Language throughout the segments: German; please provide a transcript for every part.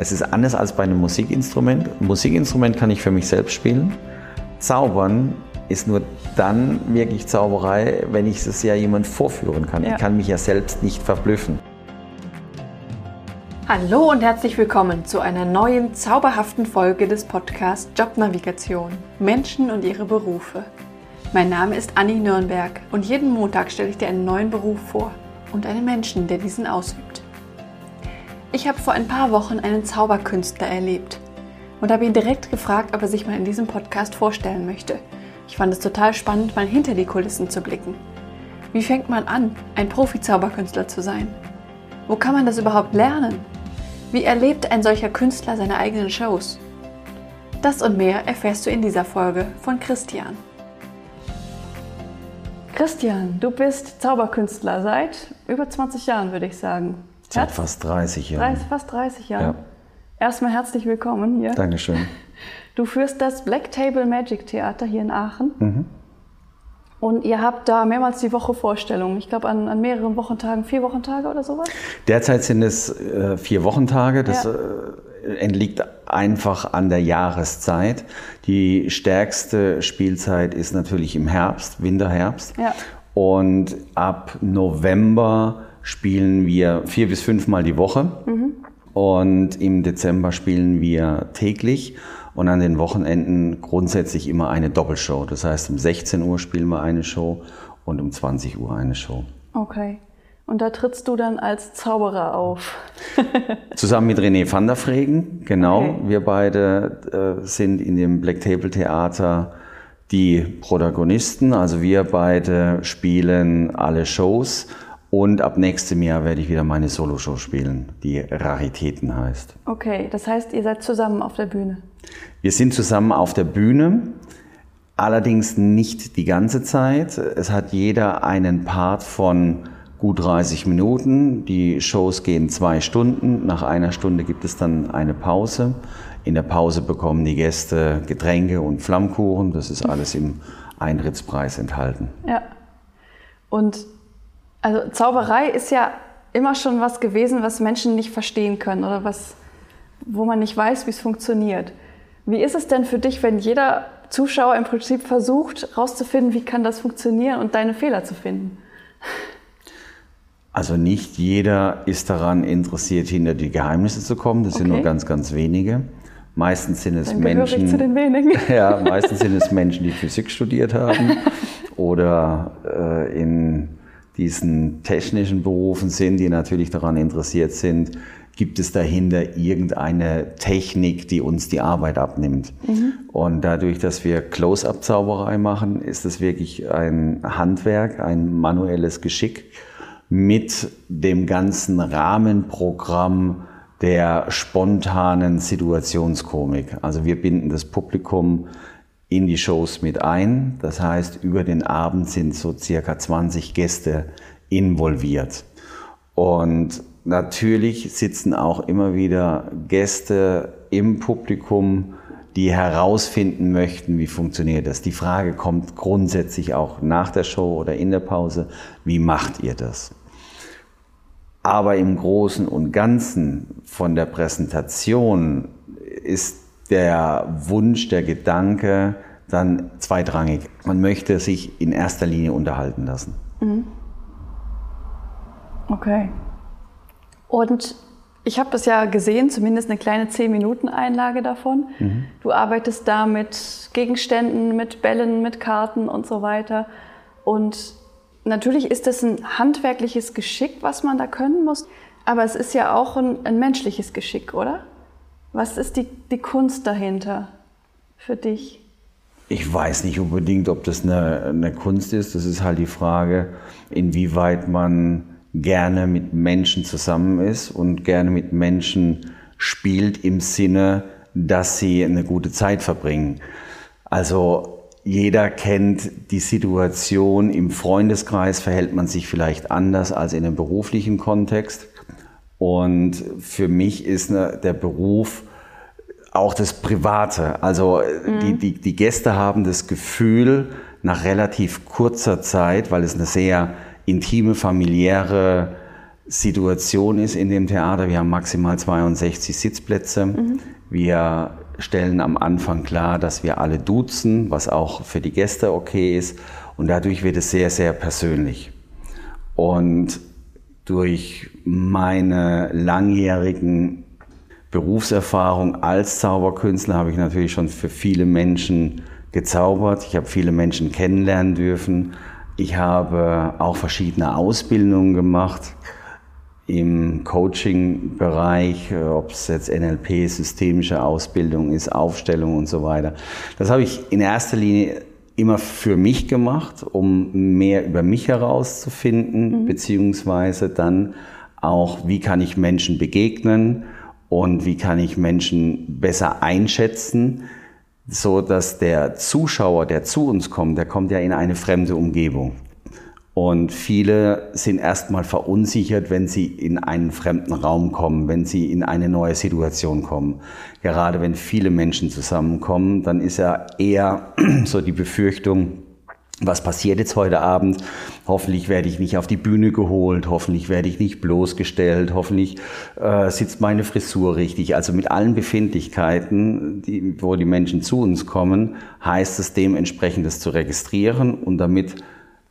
Es ist anders als bei einem Musikinstrument. Ein Musikinstrument kann ich für mich selbst spielen. Zaubern ist nur dann wirklich Zauberei, wenn ich es ja jemand vorführen kann. Ja. Ich kann mich ja selbst nicht verblüffen. Hallo und herzlich willkommen zu einer neuen zauberhaften Folge des Podcasts Jobnavigation Menschen und ihre Berufe. Mein Name ist Anni Nürnberg und jeden Montag stelle ich dir einen neuen Beruf vor und einen Menschen, der diesen ausübt. Ich habe vor ein paar Wochen einen Zauberkünstler erlebt und habe ihn direkt gefragt, ob er sich mal in diesem Podcast vorstellen möchte. Ich fand es total spannend, mal hinter die Kulissen zu blicken. Wie fängt man an, ein Profi-Zauberkünstler zu sein? Wo kann man das überhaupt lernen? Wie erlebt ein solcher Künstler seine eigenen Shows? Das und mehr erfährst du in dieser Folge von Christian. Christian, du bist Zauberkünstler seit über 20 Jahren, würde ich sagen. Seit fast 30 Jahren. Fast 30 Jahre. Ja. Erstmal herzlich willkommen hier. Dankeschön. Du führst das Black Table Magic Theater hier in Aachen. Mhm. Und ihr habt da mehrmals die Woche Vorstellungen. Ich glaube, an, an, mehreren Wochentagen, vier Wochentage oder sowas? Derzeit sind es äh, vier Wochentage. Das ja. äh, entliegt einfach an der Jahreszeit. Die stärkste Spielzeit ist natürlich im Herbst, Winterherbst. Ja. Und ab November spielen wir vier bis fünfmal die Woche. Mhm. Und im Dezember spielen wir täglich und an den Wochenenden grundsätzlich immer eine Doppelshow. Das heißt, um 16 Uhr spielen wir eine Show und um 20 Uhr eine Show. Okay. Und da trittst du dann als Zauberer auf. Zusammen mit René van der Fregen, genau. Okay. Wir beide äh, sind in dem Black Table Theater die Protagonisten. Also wir beide spielen alle Shows und ab nächstem Jahr werde ich wieder meine Soloshow spielen, die Raritäten heißt. Okay, das heißt, ihr seid zusammen auf der Bühne? Wir sind zusammen auf der Bühne, allerdings nicht die ganze Zeit. Es hat jeder einen Part von gut 30 Minuten. Die Shows gehen zwei Stunden. Nach einer Stunde gibt es dann eine Pause. In der Pause bekommen die Gäste Getränke und Flammkuchen. Das ist alles im Eintrittspreis enthalten. Ja. Und also Zauberei ist ja immer schon was gewesen, was Menschen nicht verstehen können oder was, wo man nicht weiß, wie es funktioniert. Wie ist es denn für dich, wenn jeder Zuschauer im Prinzip versucht, herauszufinden, wie kann das funktionieren und deine Fehler zu finden? Also nicht jeder ist daran interessiert, hinter die Geheimnisse zu kommen. Das okay. sind nur ganz, ganz wenige. Meistens sind es Dann Menschen. Ich zu den wenigen. Ja, meistens sind es Menschen, die Physik studiert haben oder äh, in diesen technischen Berufen sind, die natürlich daran interessiert sind, gibt es dahinter irgendeine Technik, die uns die Arbeit abnimmt. Mhm. Und dadurch, dass wir Close-up-Zauberei machen, ist es wirklich ein Handwerk, ein manuelles Geschick mit dem ganzen Rahmenprogramm der spontanen Situationskomik. Also wir binden das Publikum in die Shows mit ein. Das heißt, über den Abend sind so circa 20 Gäste involviert. Und natürlich sitzen auch immer wieder Gäste im Publikum, die herausfinden möchten, wie funktioniert das. Die Frage kommt grundsätzlich auch nach der Show oder in der Pause, wie macht ihr das? Aber im Großen und Ganzen von der Präsentation ist der Wunsch, der Gedanke dann zweitrangig. Man möchte sich in erster Linie unterhalten lassen. Mhm. Okay. Und ich habe das ja gesehen, zumindest eine kleine 10-Minuten-Einlage davon. Mhm. Du arbeitest da mit Gegenständen, mit Bällen, mit Karten und so weiter. Und natürlich ist das ein handwerkliches Geschick, was man da können muss. Aber es ist ja auch ein, ein menschliches Geschick, oder? Was ist die, die Kunst dahinter für dich? Ich weiß nicht unbedingt, ob das eine, eine Kunst ist. Das ist halt die Frage, inwieweit man gerne mit Menschen zusammen ist und gerne mit Menschen spielt im Sinne, dass sie eine gute Zeit verbringen. Also jeder kennt die Situation, im Freundeskreis verhält man sich vielleicht anders als in einem beruflichen Kontext. Und für mich ist ne, der Beruf auch das Private. Also mhm. die, die, die Gäste haben das Gefühl, nach relativ kurzer Zeit, weil es eine sehr intime, familiäre Situation ist in dem Theater, wir haben maximal 62 Sitzplätze. Mhm. Wir stellen am Anfang klar, dass wir alle duzen, was auch für die Gäste okay ist. Und dadurch wird es sehr, sehr persönlich. Und durch meine langjährigen Berufserfahrung als Zauberkünstler habe ich natürlich schon für viele Menschen gezaubert. Ich habe viele Menschen kennenlernen dürfen. Ich habe auch verschiedene Ausbildungen gemacht im Coaching-Bereich, ob es jetzt NLP, systemische Ausbildung ist, Aufstellung und so weiter. Das habe ich in erster Linie immer für mich gemacht, um mehr über mich herauszufinden, mhm. beziehungsweise dann auch, wie kann ich Menschen begegnen und wie kann ich Menschen besser einschätzen, so dass der Zuschauer, der zu uns kommt, der kommt ja in eine fremde Umgebung. Und viele sind erstmal verunsichert, wenn sie in einen fremden Raum kommen, wenn sie in eine neue Situation kommen. Gerade wenn viele Menschen zusammenkommen, dann ist ja eher so die Befürchtung, was passiert jetzt heute Abend? Hoffentlich werde ich nicht auf die Bühne geholt, hoffentlich werde ich nicht bloßgestellt, hoffentlich äh, sitzt meine Frisur richtig. Also mit allen Befindlichkeiten, die, wo die Menschen zu uns kommen, heißt es dementsprechend das zu registrieren und damit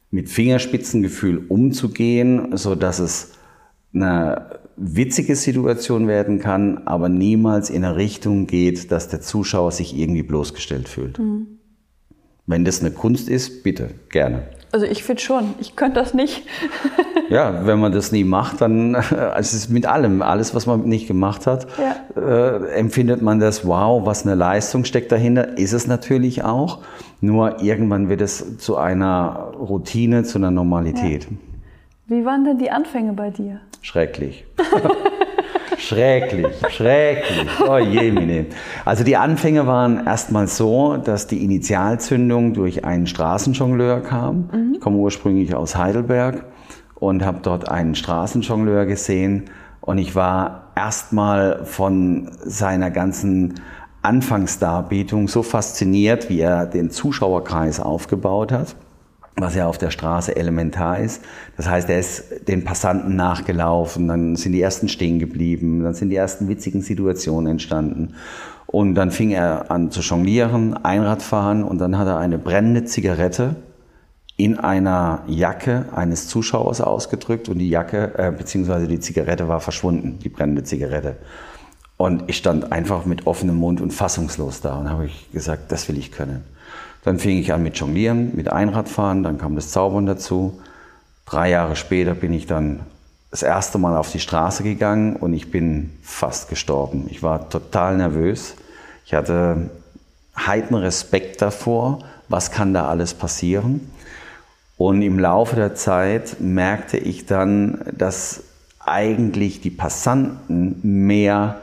mit Fingerspitzengefühl umzugehen, so dass es eine witzige Situation werden kann, aber niemals in eine Richtung geht, dass der Zuschauer sich irgendwie bloßgestellt fühlt. Mhm. Wenn das eine Kunst ist, bitte, gerne. Also ich finde schon, ich könnte das nicht. ja, wenn man das nie macht, dann also es ist mit allem, alles, was man nicht gemacht hat, ja. äh, empfindet man das, wow, was eine Leistung steckt dahinter, ist es natürlich auch. Nur irgendwann wird es zu einer Routine, zu einer Normalität. Ja. Wie waren denn die Anfänge bei dir? Schrecklich. schrecklich, schrecklich. Oh je, meine. Also die Anfänge waren erstmal so, dass die Initialzündung durch einen Straßenjongleur kam. Mhm. Ich komme ursprünglich aus Heidelberg und habe dort einen Straßenjongleur gesehen und ich war erstmal von seiner ganzen Anfangsdarbietung so fasziniert, wie er den Zuschauerkreis aufgebaut hat, was ja auf der Straße elementar ist. Das heißt, er ist den Passanten nachgelaufen, dann sind die ersten stehen geblieben, dann sind die ersten witzigen Situationen entstanden. Und dann fing er an zu jonglieren, Einradfahren und dann hat er eine brennende Zigarette in einer Jacke eines Zuschauers ausgedrückt und die Jacke äh, beziehungsweise die Zigarette war verschwunden, die brennende Zigarette. Und ich stand einfach mit offenem Mund und fassungslos da und habe ich gesagt, das will ich können. Dann fing ich an mit Jonglieren, mit Einradfahren, dann kam das Zaubern dazu. Drei Jahre später bin ich dann das erste Mal auf die Straße gegangen und ich bin fast gestorben. Ich war total nervös. Ich hatte heiten Respekt davor, was kann da alles passieren. Und im Laufe der Zeit merkte ich dann, dass eigentlich die Passanten mehr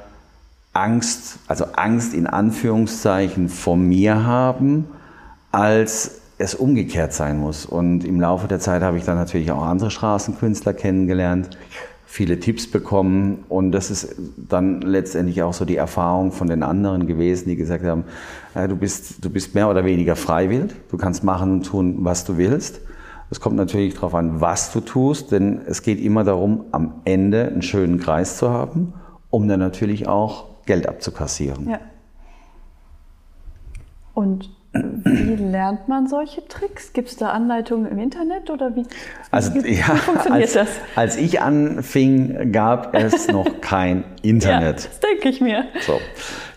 Angst, also Angst in Anführungszeichen vor mir haben, als es umgekehrt sein muss. Und im Laufe der Zeit habe ich dann natürlich auch andere Straßenkünstler kennengelernt, viele Tipps bekommen und das ist dann letztendlich auch so die Erfahrung von den anderen gewesen, die gesagt haben, ja, du, bist, du bist mehr oder weniger freiwillig, du kannst machen und tun, was du willst. Es kommt natürlich darauf an, was du tust, denn es geht immer darum, am Ende einen schönen Kreis zu haben, um dann natürlich auch Geld abzukassieren. Ja. Und wie lernt man solche Tricks? Gibt es da Anleitungen im Internet oder wie, also, wie, ja, funktioniert als, das? Als ich anfing, gab es noch kein Internet. Ja, das denke ich mir. So,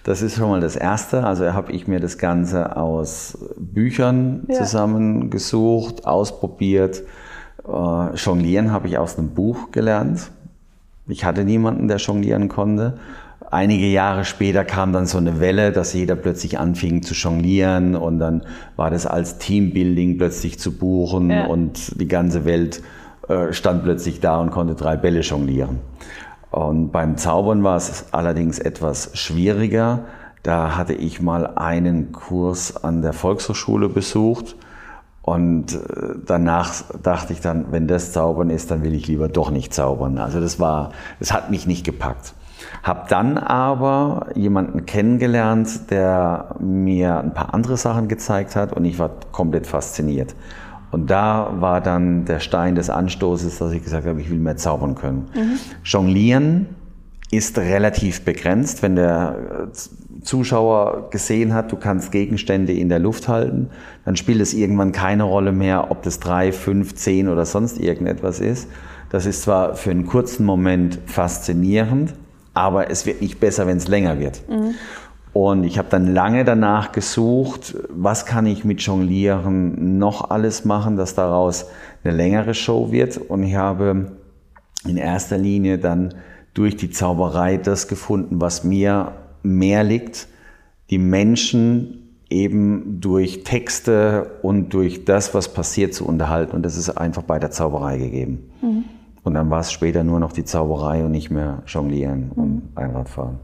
das ist schon mal das Erste. Also habe ich mir das Ganze aus Büchern ja. zusammengesucht, ausprobiert. Äh, Jonglieren habe ich aus einem Buch gelernt. Ich hatte niemanden, der jonglieren konnte. Einige Jahre später kam dann so eine Welle, dass jeder plötzlich anfing zu jonglieren und dann war das als Teambuilding plötzlich zu buchen ja. und die ganze Welt äh, stand plötzlich da und konnte drei Bälle jonglieren. Und beim Zaubern war es allerdings etwas schwieriger. Da hatte ich mal einen Kurs an der Volkshochschule besucht und äh, danach dachte ich dann, wenn das Zaubern ist, dann will ich lieber doch nicht zaubern. Also das war, das hat mich nicht gepackt. Hab dann aber jemanden kennengelernt, der mir ein paar andere Sachen gezeigt hat und ich war komplett fasziniert. Und da war dann der Stein des Anstoßes, dass ich gesagt habe, ich will mehr zaubern können. Jonglieren ist relativ begrenzt. Wenn der Zuschauer gesehen hat, du kannst Gegenstände in der Luft halten, dann spielt es irgendwann keine Rolle mehr, ob das drei, fünf, zehn oder sonst irgendetwas ist. Das ist zwar für einen kurzen Moment faszinierend, aber es wird nicht besser, wenn es länger wird. Mhm. Und ich habe dann lange danach gesucht, was kann ich mit Jonglieren noch alles machen, dass daraus eine längere Show wird. Und ich habe in erster Linie dann durch die Zauberei das gefunden, was mir mehr liegt, die Menschen eben durch Texte und durch das, was passiert, zu unterhalten. Und das ist einfach bei der Zauberei gegeben. Mhm. Und dann war es später nur noch die Zauberei und nicht mehr Jonglieren mhm. und Einradfahren.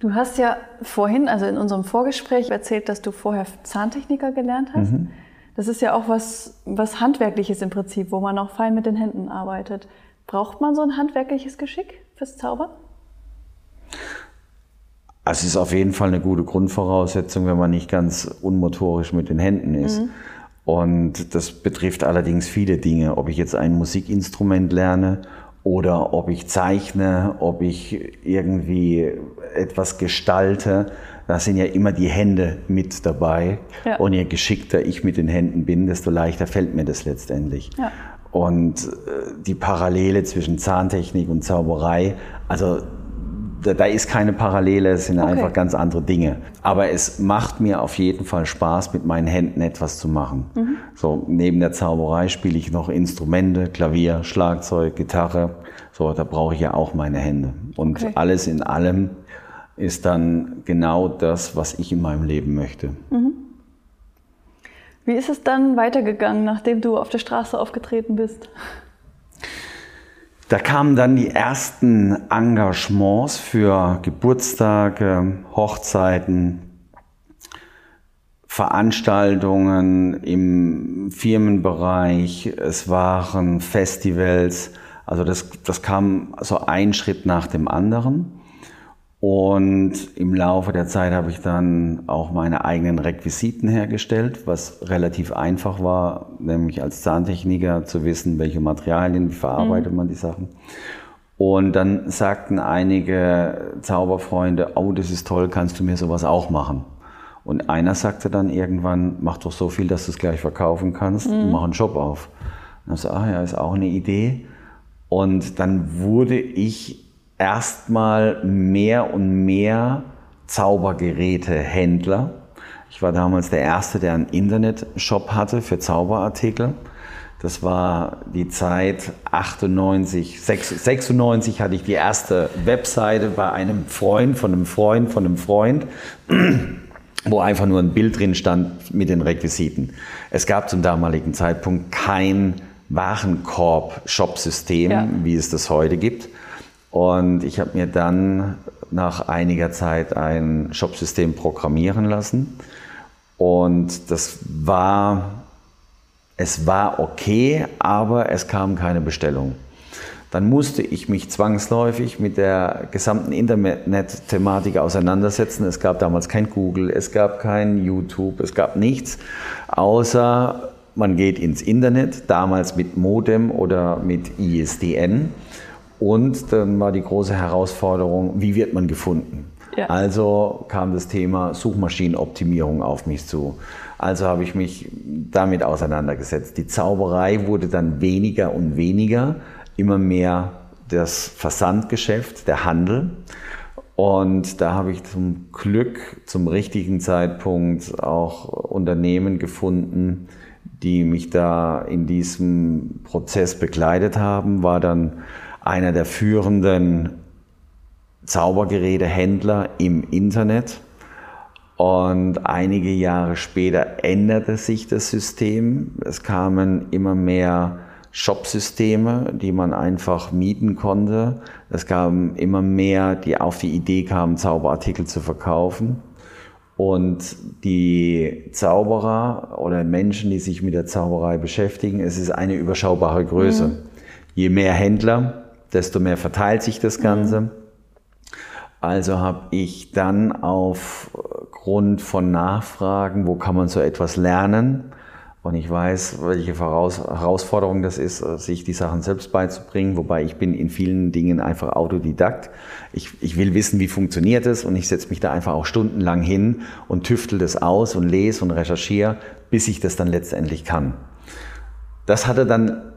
Du hast ja vorhin, also in unserem Vorgespräch, erzählt, dass du vorher Zahntechniker gelernt hast. Mhm. Das ist ja auch was, was Handwerkliches im Prinzip, wo man auch fein mit den Händen arbeitet. Braucht man so ein handwerkliches Geschick fürs Zaubern? Also es ist auf jeden Fall eine gute Grundvoraussetzung, wenn man nicht ganz unmotorisch mit den Händen ist. Mhm. Und das betrifft allerdings viele Dinge, ob ich jetzt ein Musikinstrument lerne oder ob ich zeichne, ob ich irgendwie etwas gestalte. Da sind ja immer die Hände mit dabei. Ja. Und je geschickter ich mit den Händen bin, desto leichter fällt mir das letztendlich. Ja. Und äh, die Parallele zwischen Zahntechnik und Zauberei, also da, da ist keine Parallele, es sind okay. einfach ganz andere Dinge. Aber es macht mir auf jeden Fall Spaß, mit meinen Händen etwas zu machen. Mhm. So, neben der Zauberei spiele ich noch Instrumente, Klavier, Schlagzeug, Gitarre. So, da brauche ich ja auch meine Hände. Und okay. alles in allem ist dann genau das, was ich in meinem Leben möchte. Mhm. Wie ist es dann weitergegangen, nachdem du auf der Straße aufgetreten bist? Da kamen dann die ersten Engagements für Geburtstage, Hochzeiten, Veranstaltungen im Firmenbereich, es waren Festivals. Also das, das kam so ein Schritt nach dem anderen. Und im Laufe der Zeit habe ich dann auch meine eigenen Requisiten hergestellt, was relativ einfach war, nämlich als Zahntechniker zu wissen, welche Materialien, wie verarbeitet mhm. man die Sachen. Und dann sagten einige Zauberfreunde, oh, das ist toll, kannst du mir sowas auch machen? Und einer sagte dann irgendwann, mach doch so viel, dass du es gleich verkaufen kannst mhm. und mach einen Shop auf. Und dann so, ah ja, ist auch eine Idee. Und dann wurde ich erstmal mehr und mehr Zaubergerätehändler. Ich war damals der Erste, der einen Internetshop hatte für Zauberartikel. Das war die Zeit 98, 96 hatte ich die erste Webseite bei einem Freund, von einem Freund, von einem Freund, wo einfach nur ein Bild drin stand mit den Requisiten. Es gab zum damaligen Zeitpunkt kein Warenkorb-Shop-System, ja. wie es das heute gibt. Und ich habe mir dann nach einiger Zeit ein Shopsystem programmieren lassen. Und das war, es war okay, aber es kam keine Bestellung. Dann musste ich mich zwangsläufig mit der gesamten Internet-Thematik auseinandersetzen. Es gab damals kein Google, es gab kein YouTube, es gab nichts, außer man geht ins Internet, damals mit Modem oder mit ISDN und dann war die große Herausforderung, wie wird man gefunden? Ja. Also kam das Thema Suchmaschinenoptimierung auf mich zu. Also habe ich mich damit auseinandergesetzt. Die Zauberei wurde dann weniger und weniger, immer mehr das Versandgeschäft, der Handel. Und da habe ich zum Glück zum richtigen Zeitpunkt auch Unternehmen gefunden, die mich da in diesem Prozess begleitet haben, war dann einer der führenden Zaubergerätehändler im Internet. Und einige Jahre später änderte sich das System. Es kamen immer mehr Shopsysteme, die man einfach mieten konnte. Es kamen immer mehr, die auf die Idee kamen, Zauberartikel zu verkaufen. Und die Zauberer oder Menschen, die sich mit der Zauberei beschäftigen, es ist eine überschaubare Größe. Mhm. Je mehr Händler, desto mehr verteilt sich das Ganze. Mhm. Also habe ich dann aufgrund von Nachfragen, wo kann man so etwas lernen, Und ich weiß, welche Herausforderung das ist, sich die Sachen selbst beizubringen. Wobei ich bin in vielen Dingen einfach Autodidakt. Ich, ich will wissen, wie funktioniert es und ich setze mich da einfach auch stundenlang hin und tüftel das aus und lese und recherchiere, bis ich das dann letztendlich kann. Das hatte dann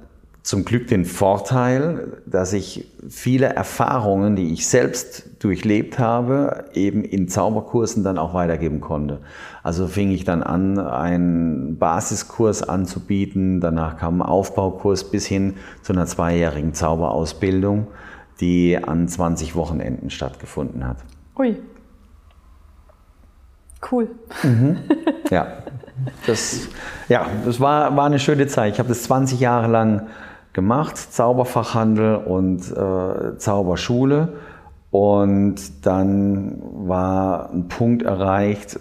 zum Glück den Vorteil, dass ich viele Erfahrungen, die ich selbst durchlebt habe, eben in Zauberkursen dann auch weitergeben konnte. Also fing ich dann an, einen Basiskurs anzubieten, danach kam ein Aufbaukurs bis hin zu einer zweijährigen Zauberausbildung, die an 20 Wochenenden stattgefunden hat. Ui. Cool. Mhm. Ja, das, ja, das war, war eine schöne Zeit. Ich habe das 20 Jahre lang gemacht, Zauberfachhandel und äh, Zauberschule. Und dann war ein Punkt erreicht,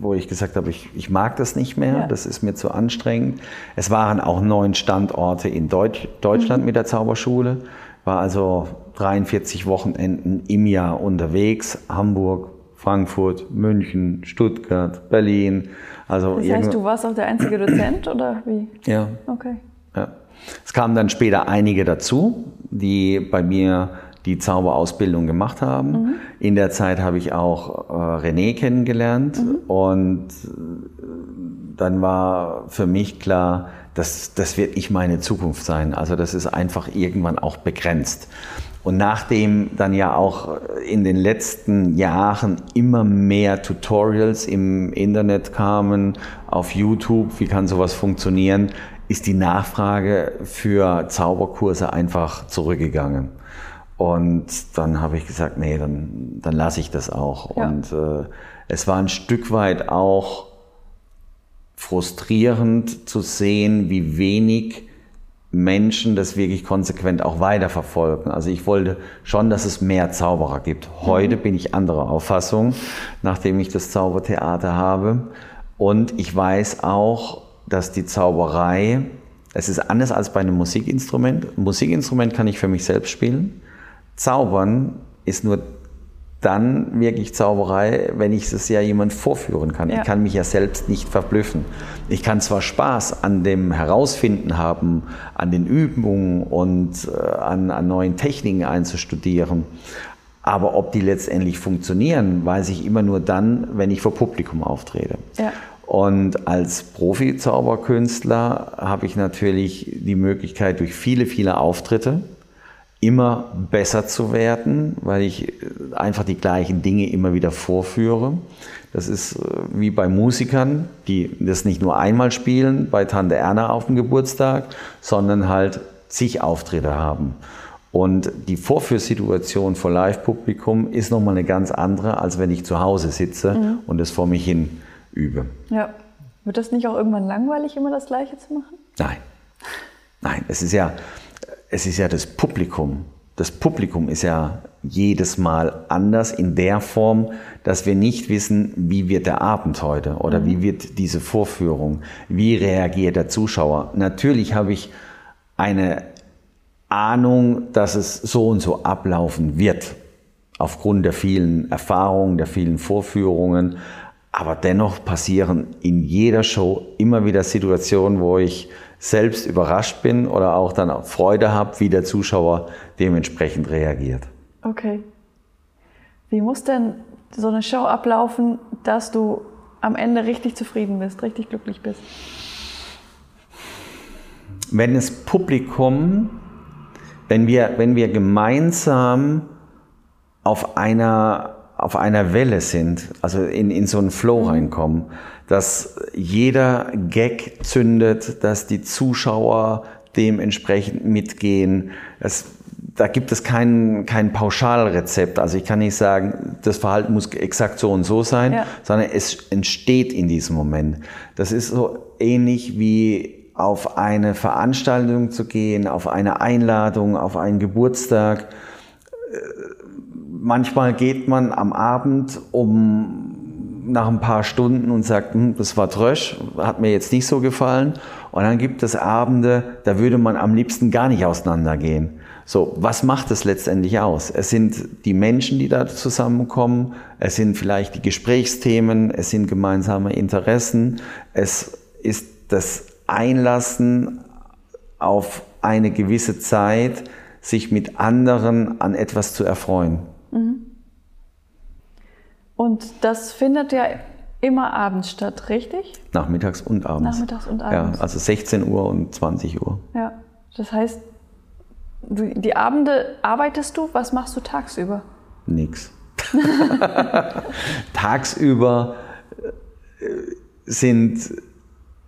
wo ich gesagt habe, ich, ich mag das nicht mehr, ja. das ist mir zu anstrengend. Es waren auch neun Standorte in Deutsch, Deutschland mhm. mit der Zauberschule, war also 43 Wochenenden im Jahr unterwegs, Hamburg, Frankfurt, München, Stuttgart, Berlin. Also das heißt, du warst auch der einzige Dozent oder wie? Ja. Okay. Ja. Es kamen dann später einige dazu, die bei mir die Zauberausbildung gemacht haben. Mhm. In der Zeit habe ich auch äh, René kennengelernt mhm. und äh, dann war für mich klar, das, das wird nicht meine Zukunft sein. Also das ist einfach irgendwann auch begrenzt. Und nachdem dann ja auch in den letzten Jahren immer mehr Tutorials im Internet kamen, auf YouTube, wie kann sowas funktionieren, ist die Nachfrage für Zauberkurse einfach zurückgegangen. Und dann habe ich gesagt, nee, dann, dann lasse ich das auch. Ja. Und äh, es war ein Stück weit auch frustrierend zu sehen, wie wenig Menschen das wirklich konsequent auch weiterverfolgen. Also ich wollte schon, dass es mehr Zauberer gibt. Heute mhm. bin ich anderer Auffassung, nachdem ich das Zaubertheater habe. Und ich weiß auch, dass die Zauberei, es ist anders als bei einem Musikinstrument. Musikinstrument kann ich für mich selbst spielen. Zaubern ist nur dann wirklich Zauberei, wenn ich es ja jemand vorführen kann. Ja. Ich kann mich ja selbst nicht verblüffen. Ich kann zwar Spaß an dem Herausfinden haben, an den Übungen und äh, an, an neuen Techniken einzustudieren, aber ob die letztendlich funktionieren, weiß ich immer nur dann, wenn ich vor Publikum auftrete. Ja. Und als Profi-Zauberkünstler habe ich natürlich die Möglichkeit, durch viele, viele Auftritte immer besser zu werden, weil ich einfach die gleichen Dinge immer wieder vorführe. Das ist äh, wie bei Musikern, die das nicht nur einmal spielen, bei Tante Erna auf dem Geburtstag, sondern halt zig Auftritte haben. Und die Vorführsituation vor Live-Publikum ist nochmal eine ganz andere, als wenn ich zu Hause sitze mhm. und es vor mich hin übe. Ja. Wird das nicht auch irgendwann langweilig, immer das Gleiche zu machen? Nein. Nein, es ist ja, es ist ja das Publikum. Das Publikum ist ja jedes Mal anders in der Form, dass wir nicht wissen, wie wird der Abend heute oder mhm. wie wird diese Vorführung, wie reagiert der Zuschauer. Natürlich habe ich eine Ahnung, dass es so und so ablaufen wird, aufgrund der vielen Erfahrungen, der vielen Vorführungen. Aber dennoch passieren in jeder Show immer wieder Situationen, wo ich selbst überrascht bin oder auch dann Freude habe, wie der Zuschauer dementsprechend reagiert. Okay. Wie muss denn so eine Show ablaufen, dass du am Ende richtig zufrieden bist, richtig glücklich bist? Wenn das Publikum, wenn wir, wenn wir gemeinsam auf einer auf einer Welle sind, also in, in so einen Flow mhm. reinkommen, dass jeder Gag zündet, dass die Zuschauer dementsprechend mitgehen. Das, da gibt es kein, kein Pauschalrezept. Also ich kann nicht sagen, das Verhalten muss exakt so und so sein, ja. sondern es entsteht in diesem Moment. Das ist so ähnlich wie auf eine Veranstaltung zu gehen, auf eine Einladung, auf einen Geburtstag manchmal geht man am Abend um nach ein paar Stunden und sagt, hm, das war Trösch, hat mir jetzt nicht so gefallen. Und dann gibt es Abende, da würde man am liebsten gar nicht auseinandergehen. So, was macht es letztendlich aus? Es sind die Menschen, die da zusammenkommen, es sind vielleicht die Gesprächsthemen, es sind gemeinsame Interessen, es ist das Einlassen auf eine gewisse Zeit, sich mit anderen an etwas zu erfreuen. Mhm. Und das findet ja immer abends statt, richtig? Nachmittags und abends. Nachmittags und abends. Ja, also 16 Uhr und 20 Uhr. Ja, das heißt, die Abende arbeitest du, was machst du tagsüber? Nix. tagsüber äh, sind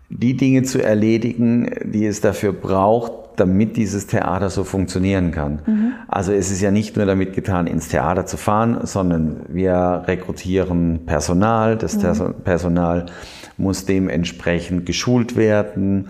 die Dinge zu erledigen, die es dafür braucht, damit dieses Theater so funktionieren kann. Mhm. Also es ist ja nicht nur damit getan, ins Theater zu fahren, sondern wir rekrutieren Personal. Das mhm. Personal muss dementsprechend geschult werden.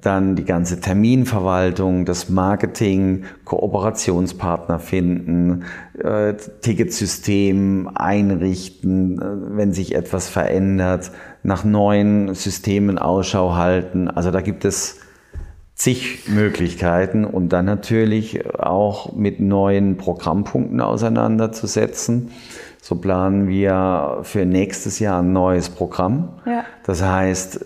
Dann die ganze Terminverwaltung, das Marketing, Kooperationspartner finden, äh, Ticketsystem einrichten, äh, wenn sich etwas verändert, nach neuen Systemen Ausschau halten. Also da gibt es zig Möglichkeiten und dann natürlich auch mit neuen Programmpunkten auseinanderzusetzen. So planen wir für nächstes Jahr ein neues Programm. Ja. Das heißt,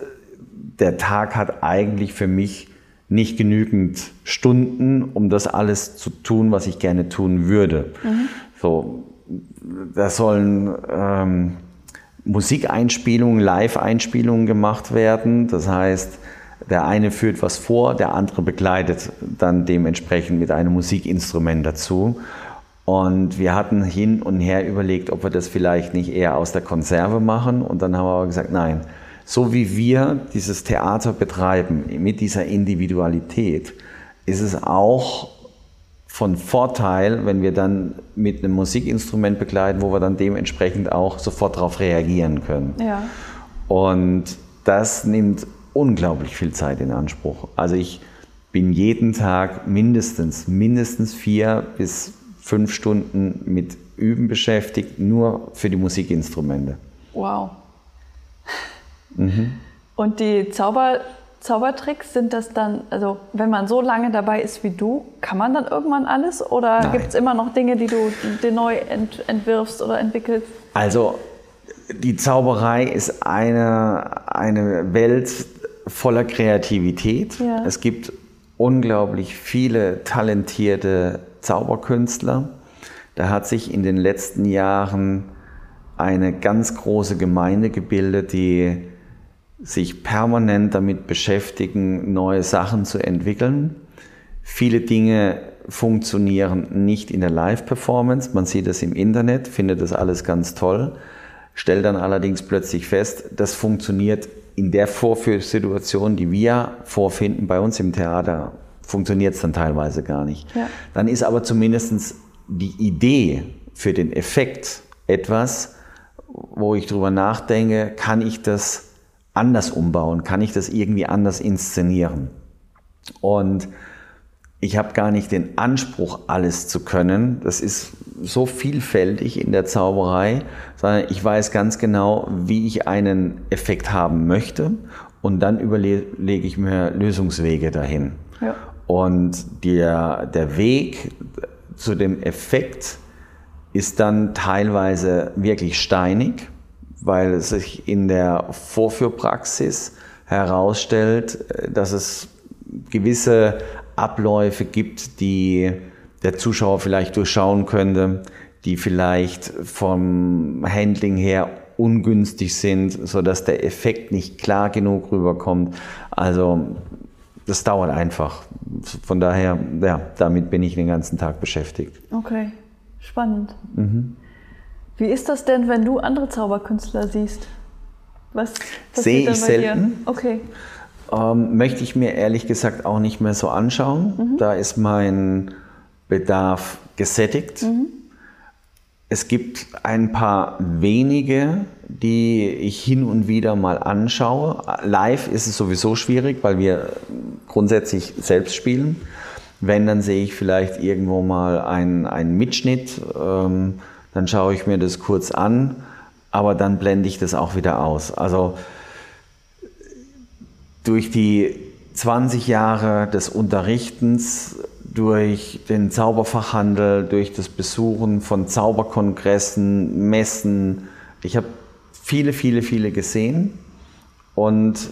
der Tag hat eigentlich für mich nicht genügend Stunden, um das alles zu tun, was ich gerne tun würde. Mhm. So, da sollen ähm, Musikeinspielungen, Live-Einspielungen gemacht werden. Das heißt, der eine führt was vor, der andere begleitet dann dementsprechend mit einem Musikinstrument dazu. Und wir hatten hin und her überlegt, ob wir das vielleicht nicht eher aus der Konserve machen. Und dann haben wir aber gesagt, nein, so wie wir dieses Theater betreiben, mit dieser Individualität, ist es auch von Vorteil, wenn wir dann mit einem Musikinstrument begleiten, wo wir dann dementsprechend auch sofort darauf reagieren können. Ja. Und das nimmt unglaublich viel Zeit in Anspruch. Also ich bin jeden Tag mindestens, mindestens vier bis fünf Stunden mit Üben beschäftigt, nur für die Musikinstrumente. Wow. Mhm. Und die Zauber, Zaubertricks sind das dann, also wenn man so lange dabei ist wie du, kann man dann irgendwann alles oder gibt es immer noch Dinge, die du dir neu ent, entwirfst oder entwickelst? Also die Zauberei ist eine, eine Welt voller Kreativität. Ja. Es gibt unglaublich viele talentierte Zauberkünstler. Da hat sich in den letzten Jahren eine ganz große Gemeinde gebildet, die sich permanent damit beschäftigen, neue Sachen zu entwickeln. Viele Dinge funktionieren nicht in der Live-Performance. Man sieht es im Internet, findet das alles ganz toll, stellt dann allerdings plötzlich fest, das funktioniert in der Vorführsituation, die wir vorfinden bei uns im Theater, funktioniert es dann teilweise gar nicht. Ja. Dann ist aber zumindest die Idee für den Effekt etwas, wo ich drüber nachdenke, kann ich das anders umbauen, kann ich das irgendwie anders inszenieren? Und ich habe gar nicht den Anspruch, alles zu können. Das ist so vielfältig in der Zauberei, sondern ich weiß ganz genau, wie ich einen Effekt haben möchte und dann überlege ich mir Lösungswege dahin. Ja. Und der, der Weg zu dem Effekt ist dann teilweise wirklich steinig, weil es sich in der Vorführpraxis herausstellt, dass es gewisse Abläufe gibt, die der Zuschauer vielleicht durchschauen könnte, die vielleicht vom Handling her ungünstig sind, sodass der Effekt nicht klar genug rüberkommt. Also das dauert einfach. Von daher, ja, damit bin ich den ganzen Tag beschäftigt. Okay, spannend. Mhm. Wie ist das denn, wenn du andere Zauberkünstler siehst? Was sehe ich selten. Dir? Okay. Ähm, möchte ich mir ehrlich gesagt auch nicht mehr so anschauen. Mhm. Da ist mein Bedarf gesättigt. Mhm. Es gibt ein paar wenige, die ich hin und wieder mal anschaue. Live ist es sowieso schwierig, weil wir grundsätzlich selbst spielen. Wenn, dann sehe ich vielleicht irgendwo mal einen, einen Mitschnitt, ähm, dann schaue ich mir das kurz an, aber dann blende ich das auch wieder aus. Also durch die 20 Jahre des Unterrichtens, durch den Zauberfachhandel, durch das Besuchen von Zauberkongressen, Messen. Ich habe viele, viele, viele gesehen und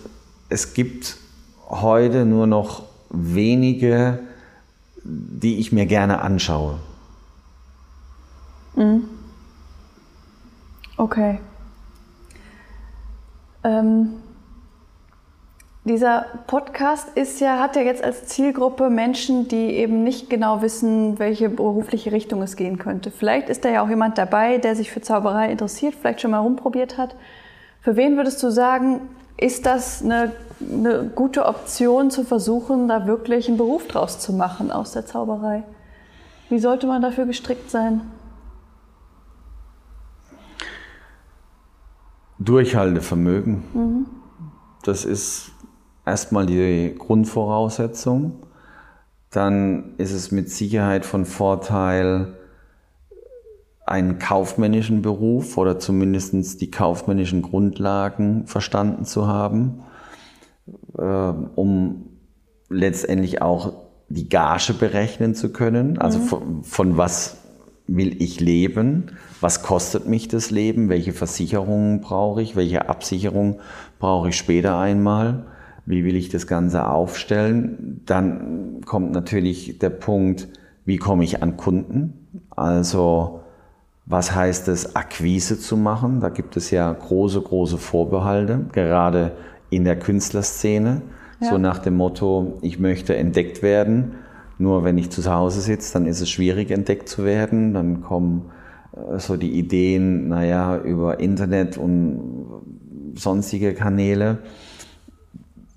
es gibt heute nur noch wenige, die ich mir gerne anschaue. Mhm. Okay. Ähm, dieser Podcast ist ja, hat ja jetzt als Zielgruppe Menschen, die eben nicht genau wissen, welche berufliche Richtung es gehen könnte. Vielleicht ist da ja auch jemand dabei, der sich für Zauberei interessiert, vielleicht schon mal rumprobiert hat. Für wen würdest du sagen, ist das eine, eine gute Option zu versuchen, da wirklich einen Beruf draus zu machen aus der Zauberei? Wie sollte man dafür gestrickt sein? Durchhaltevermögen. Mhm. Das ist erstmal die Grundvoraussetzung. Dann ist es mit Sicherheit von Vorteil, einen kaufmännischen Beruf oder zumindest die kaufmännischen Grundlagen verstanden zu haben, äh, um letztendlich auch die Gage berechnen zu können. Also mhm. von, von was will ich leben? Was kostet mich das Leben? Welche Versicherungen brauche ich? Welche Absicherung brauche ich später einmal? Wie will ich das Ganze aufstellen? Dann kommt natürlich der Punkt, wie komme ich an Kunden? Also, was heißt es, Akquise zu machen? Da gibt es ja große, große Vorbehalte, gerade in der Künstlerszene. Ja. So nach dem Motto, ich möchte entdeckt werden. Nur wenn ich zu Hause sitze, dann ist es schwierig, entdeckt zu werden. Dann kommen äh, so die Ideen, naja, über Internet und sonstige Kanäle.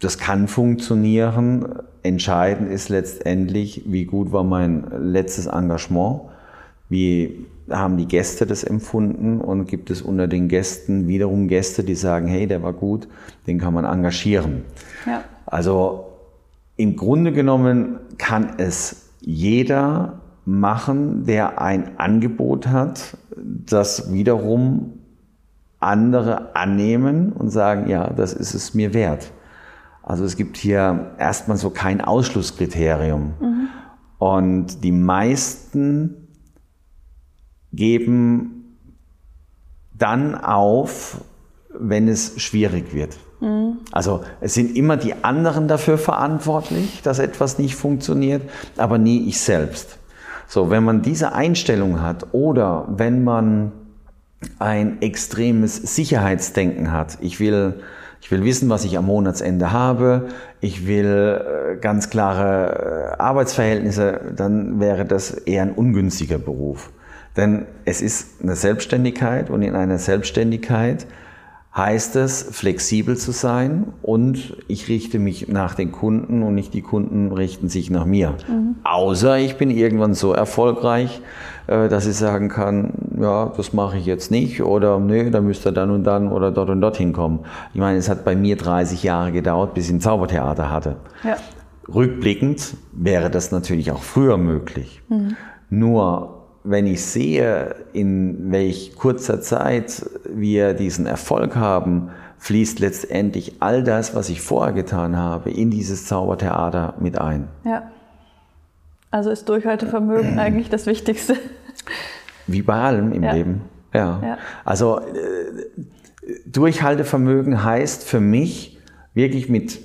Das kann funktionieren. Entscheidend ist letztendlich, wie gut war mein letztes Engagement, wie haben die Gäste das empfunden und gibt es unter den Gästen wiederum Gäste, die sagen, hey, der war gut, den kann man engagieren. Ja. Also im Grunde genommen kann es jeder machen, der ein Angebot hat, das wiederum andere annehmen und sagen, ja, das ist es mir wert. Also es gibt hier erstmal so kein Ausschlusskriterium. Mhm. Und die meisten geben dann auf, wenn es schwierig wird. Also es sind immer die anderen dafür verantwortlich, dass etwas nicht funktioniert, aber nie ich selbst. So, wenn man diese Einstellung hat oder wenn man ein extremes Sicherheitsdenken hat, ich will ich will wissen, was ich am Monatsende habe. Ich will äh, ganz klare äh, Arbeitsverhältnisse. Dann wäre das eher ein ungünstiger Beruf. Denn es ist eine Selbstständigkeit und in einer Selbstständigkeit heißt es, flexibel zu sein und ich richte mich nach den Kunden und nicht die Kunden richten sich nach mir. Mhm. Außer ich bin irgendwann so erfolgreich, äh, dass ich sagen kann, ja, das mache ich jetzt nicht oder nee, da müsst ihr dann und dann oder dort und dort hinkommen. Ich meine, es hat bei mir 30 Jahre gedauert, bis ich ein Zaubertheater hatte. Ja. Rückblickend wäre das natürlich auch früher möglich. Mhm. Nur wenn ich sehe, in welch kurzer Zeit wir diesen Erfolg haben, fließt letztendlich all das, was ich vorher getan habe, in dieses Zaubertheater mit ein. Ja. Also ist Durchhaltevermögen eigentlich das Wichtigste. Wie bei allem im ja. Leben. Ja. ja. Also äh, Durchhaltevermögen heißt für mich wirklich mit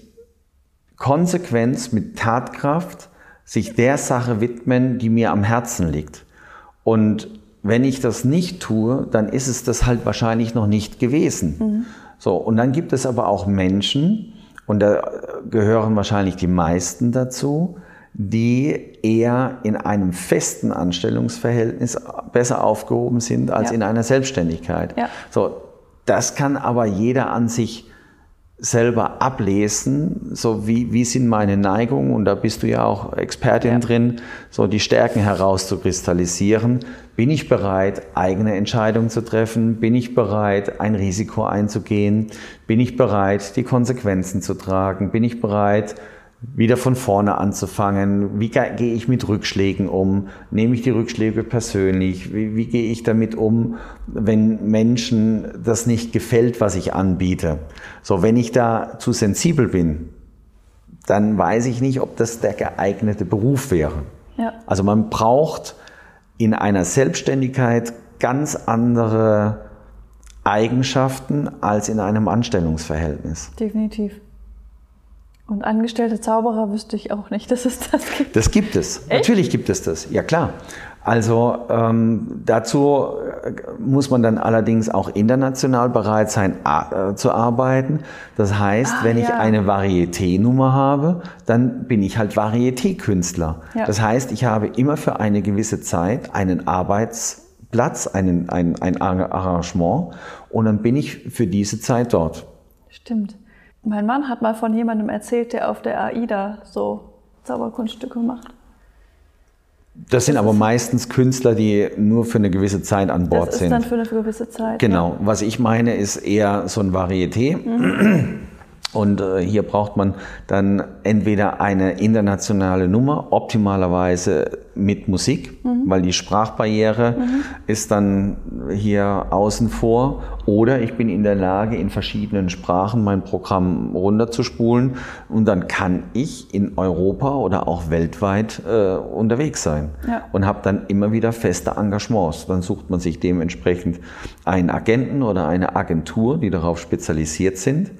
Konsequenz, mit Tatkraft, sich der Sache widmen, die mir am Herzen liegt. Und wenn ich das nicht tue, dann ist es das halt wahrscheinlich noch nicht gewesen. Mhm. So, und dann gibt es aber auch Menschen, und da gehören wahrscheinlich die meisten dazu, die eher in einem festen Anstellungsverhältnis besser aufgehoben sind als ja. in einer Selbstständigkeit. Ja. So, das kann aber jeder an sich selber ablesen, so wie, wie sind meine Neigungen, und da bist du ja auch Expertin ja. drin, so die Stärken herauszukristallisieren. Bin ich bereit, eigene Entscheidungen zu treffen? Bin ich bereit, ein Risiko einzugehen? Bin ich bereit, die Konsequenzen zu tragen? Bin ich bereit, wieder von vorne anzufangen. Wie gehe ich mit Rückschlägen um? Nehme ich die Rückschläge persönlich? Wie, wie, gehe ich damit um, wenn Menschen das nicht gefällt, was ich anbiete? So, wenn ich da zu sensibel bin, dann weiß ich nicht, ob das der geeignete Beruf wäre. Ja. Also man braucht in einer Selbstständigkeit ganz andere Eigenschaften als in einem Anstellungsverhältnis. Definitiv. Und angestellte Zauberer wüsste ich auch nicht, dass es das gibt. Das gibt es. Echt? Natürlich gibt es das. Ja klar. Also ähm, dazu äh, muss man dann allerdings auch international bereit sein äh, zu arbeiten. Das heißt, ah, wenn ja. ich eine Varieté-Nummer habe, dann bin ich halt Varieté-Künstler. Ja. Das heißt, ich habe immer für eine gewisse Zeit einen Arbeitsplatz, einen, ein, ein Arrangement und dann bin ich für diese Zeit dort. Stimmt. Mein Mann hat mal von jemandem erzählt, der auf der AIDA so Zauberkunststücke macht. Das sind aber meistens Künstler, die nur für eine gewisse Zeit an Bord sind. Das ist dann für eine gewisse Zeit. Genau. Ja. Was ich meine, ist eher so ein Varieté. Mhm. Und äh, hier braucht man dann entweder eine internationale Nummer, optimalerweise mit Musik, mhm. weil die Sprachbarriere mhm. ist dann hier außen vor. Oder ich bin in der Lage, in verschiedenen Sprachen mein Programm runterzuspulen und dann kann ich in Europa oder auch weltweit äh, unterwegs sein ja. und habe dann immer wieder feste Engagements. Dann sucht man sich dementsprechend einen Agenten oder eine Agentur, die darauf spezialisiert sind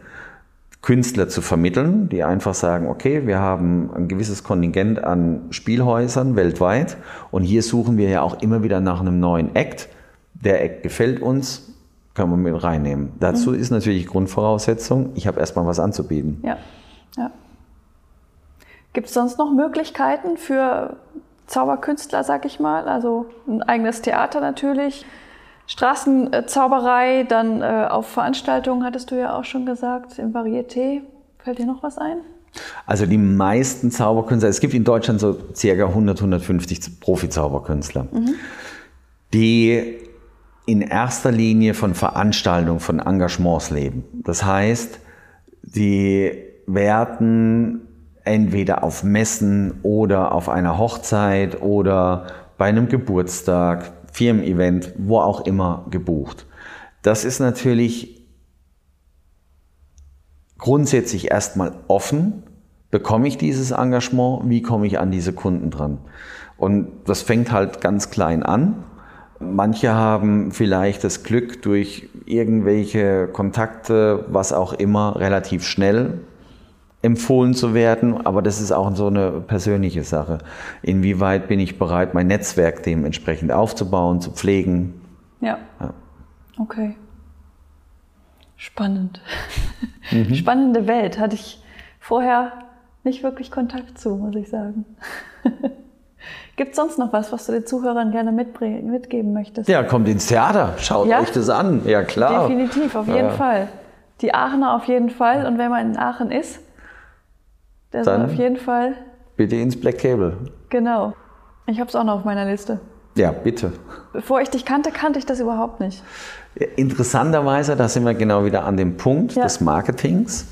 Künstler zu vermitteln, die einfach sagen, okay, wir haben ein gewisses Kontingent an Spielhäusern weltweit und hier suchen wir ja auch immer wieder nach einem neuen Act. Der Act gefällt uns, können wir mit reinnehmen. Dazu mhm. ist natürlich Grundvoraussetzung, ich habe erstmal was anzubieten. Ja, ja. Gibt es sonst noch Möglichkeiten für Zauberkünstler, sag ich mal? Also ein eigenes Theater natürlich, Straßenzauberei, dann äh, auf Veranstaltungen hattest du ja auch schon gesagt, im Varieté. Fällt dir noch was ein? Also die meisten Zauberkünstler, es gibt in Deutschland so circa 100, 150 Profi-Zauberkünstler, mhm. die in erster Linie von Veranstaltungen, von Engagements leben. Das heißt, die werden entweder auf Messen oder auf einer Hochzeit oder bei einem Geburtstag Firmen-Event, wo auch immer gebucht. Das ist natürlich grundsätzlich erstmal offen. Bekomme ich dieses Engagement? Wie komme ich an diese Kunden dran? Und das fängt halt ganz klein an. Manche haben vielleicht das Glück, durch irgendwelche Kontakte, was auch immer, relativ schnell empfohlen zu werden, aber das ist auch so eine persönliche Sache. Inwieweit bin ich bereit, mein Netzwerk dementsprechend aufzubauen, zu pflegen? Ja. ja. Okay. Spannend. Mhm. Spannende Welt. Hatte ich vorher nicht wirklich Kontakt zu, muss ich sagen. Gibt es sonst noch was, was du den Zuhörern gerne mitgeben möchtest? Ja, kommt ins Theater, schaut ja? euch das an. Ja, klar. Definitiv, auf jeden ja. Fall. Die Aachener auf jeden Fall. Und wenn man in Aachen ist, der soll auf jeden Fall. Bitte ins Black Cable. Genau. Ich habe es auch noch auf meiner Liste. Ja, bitte. Bevor ich dich kannte, kannte ich das überhaupt nicht. Interessanterweise, da sind wir genau wieder an dem Punkt ja. des Marketings.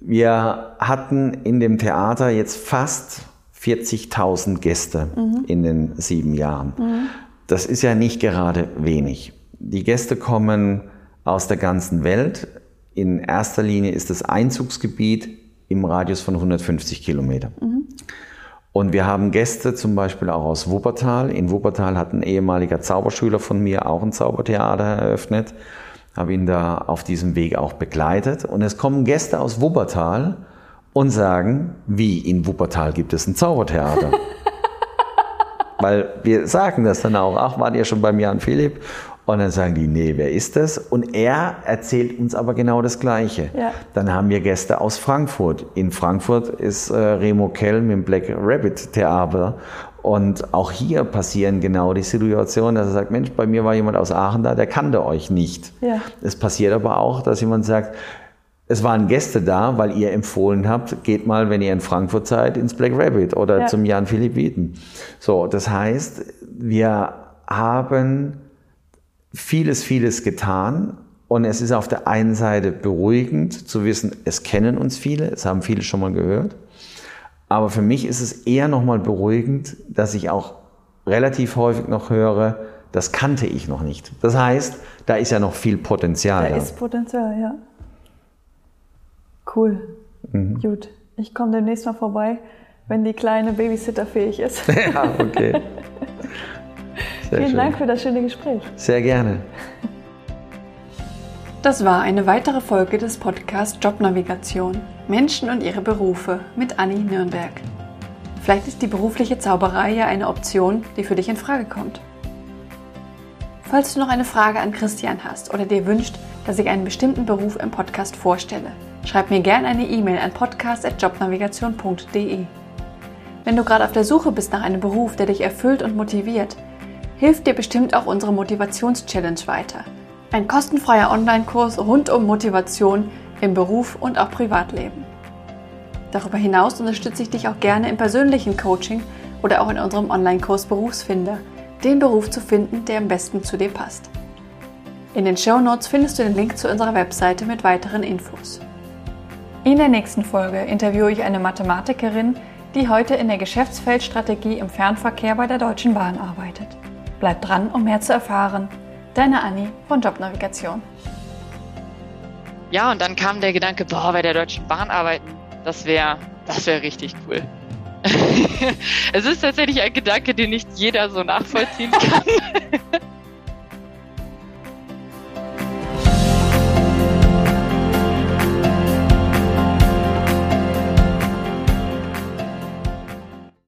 Wir hatten in dem Theater jetzt fast 40.000 Gäste mhm. in den sieben Jahren. Mhm. Das ist ja nicht gerade wenig. Die Gäste kommen aus der ganzen Welt. In erster Linie ist das Einzugsgebiet im Radius von 150 Kilometern. Mhm. Und wir haben Gäste zum Beispiel auch aus Wuppertal. In Wuppertal hat ein ehemaliger Zauberschüler von mir auch ein Zaubertheater eröffnet. Habe ihn da auf diesem Weg auch begleitet. Und es kommen Gäste aus Wuppertal und sagen, wie in Wuppertal gibt es ein Zaubertheater. Weil wir sagen das dann auch, ach, wart ihr schon beim Jan Philipp? Und dann sagen die, nee, wer ist das? Und er erzählt uns aber genau das Gleiche. Ja. Dann haben wir Gäste aus Frankfurt. In Frankfurt ist äh, Remo Kell mit dem Black Rabbit Theater. Und auch hier passieren genau die Situationen, dass er sagt, Mensch, bei mir war jemand aus Aachen da, der kannte euch nicht. Ja. Es passiert aber auch, dass jemand sagt, es waren Gäste da, weil ihr empfohlen habt, geht mal, wenn ihr in Frankfurt seid, ins Black Rabbit oder ja. zum Jan Philipp Wieten. So, das heißt, wir haben vieles, vieles getan. Und es ist auf der einen Seite beruhigend zu wissen, es kennen uns viele, es haben viele schon mal gehört. Aber für mich ist es eher nochmal beruhigend, dass ich auch relativ häufig noch höre, das kannte ich noch nicht. Das heißt, da ist ja noch viel Potenzial. Da, da. ist Potenzial, ja. Cool. Mhm. Gut. Ich komme demnächst mal vorbei, wenn die kleine Babysitter fähig ist. ja, okay. Sehr Vielen schön. Dank für das schöne Gespräch. Sehr gerne. Das war eine weitere Folge des Podcasts Jobnavigation. Menschen und ihre Berufe mit Anni Nürnberg. Vielleicht ist die berufliche Zauberei ja eine Option, die für dich in Frage kommt. Falls du noch eine Frage an Christian hast oder dir wünscht, dass ich einen bestimmten Beruf im Podcast vorstelle, schreib mir gerne eine E-Mail an podcast.jobnavigation.de. Wenn du gerade auf der Suche bist nach einem Beruf, der dich erfüllt und motiviert, hilft dir bestimmt auch unsere Motivations-Challenge weiter. Ein kostenfreier Online-Kurs rund um Motivation im Beruf und auch Privatleben. Darüber hinaus unterstütze ich dich auch gerne im persönlichen Coaching oder auch in unserem Online-Kurs Berufsfinder, den Beruf zu finden, der am besten zu dir passt. In den Show Notes findest du den Link zu unserer Webseite mit weiteren Infos. In der nächsten Folge interviewe ich eine Mathematikerin, die heute in der Geschäftsfeldstrategie im Fernverkehr bei der Deutschen Bahn arbeitet. Bleib dran, um mehr zu erfahren. Deine Anni von Jobnavigation. Ja, und dann kam der Gedanke, boah, bei der Deutschen Bahn arbeiten, das wäre das wär richtig cool. es ist tatsächlich ein Gedanke, den nicht jeder so nachvollziehen kann.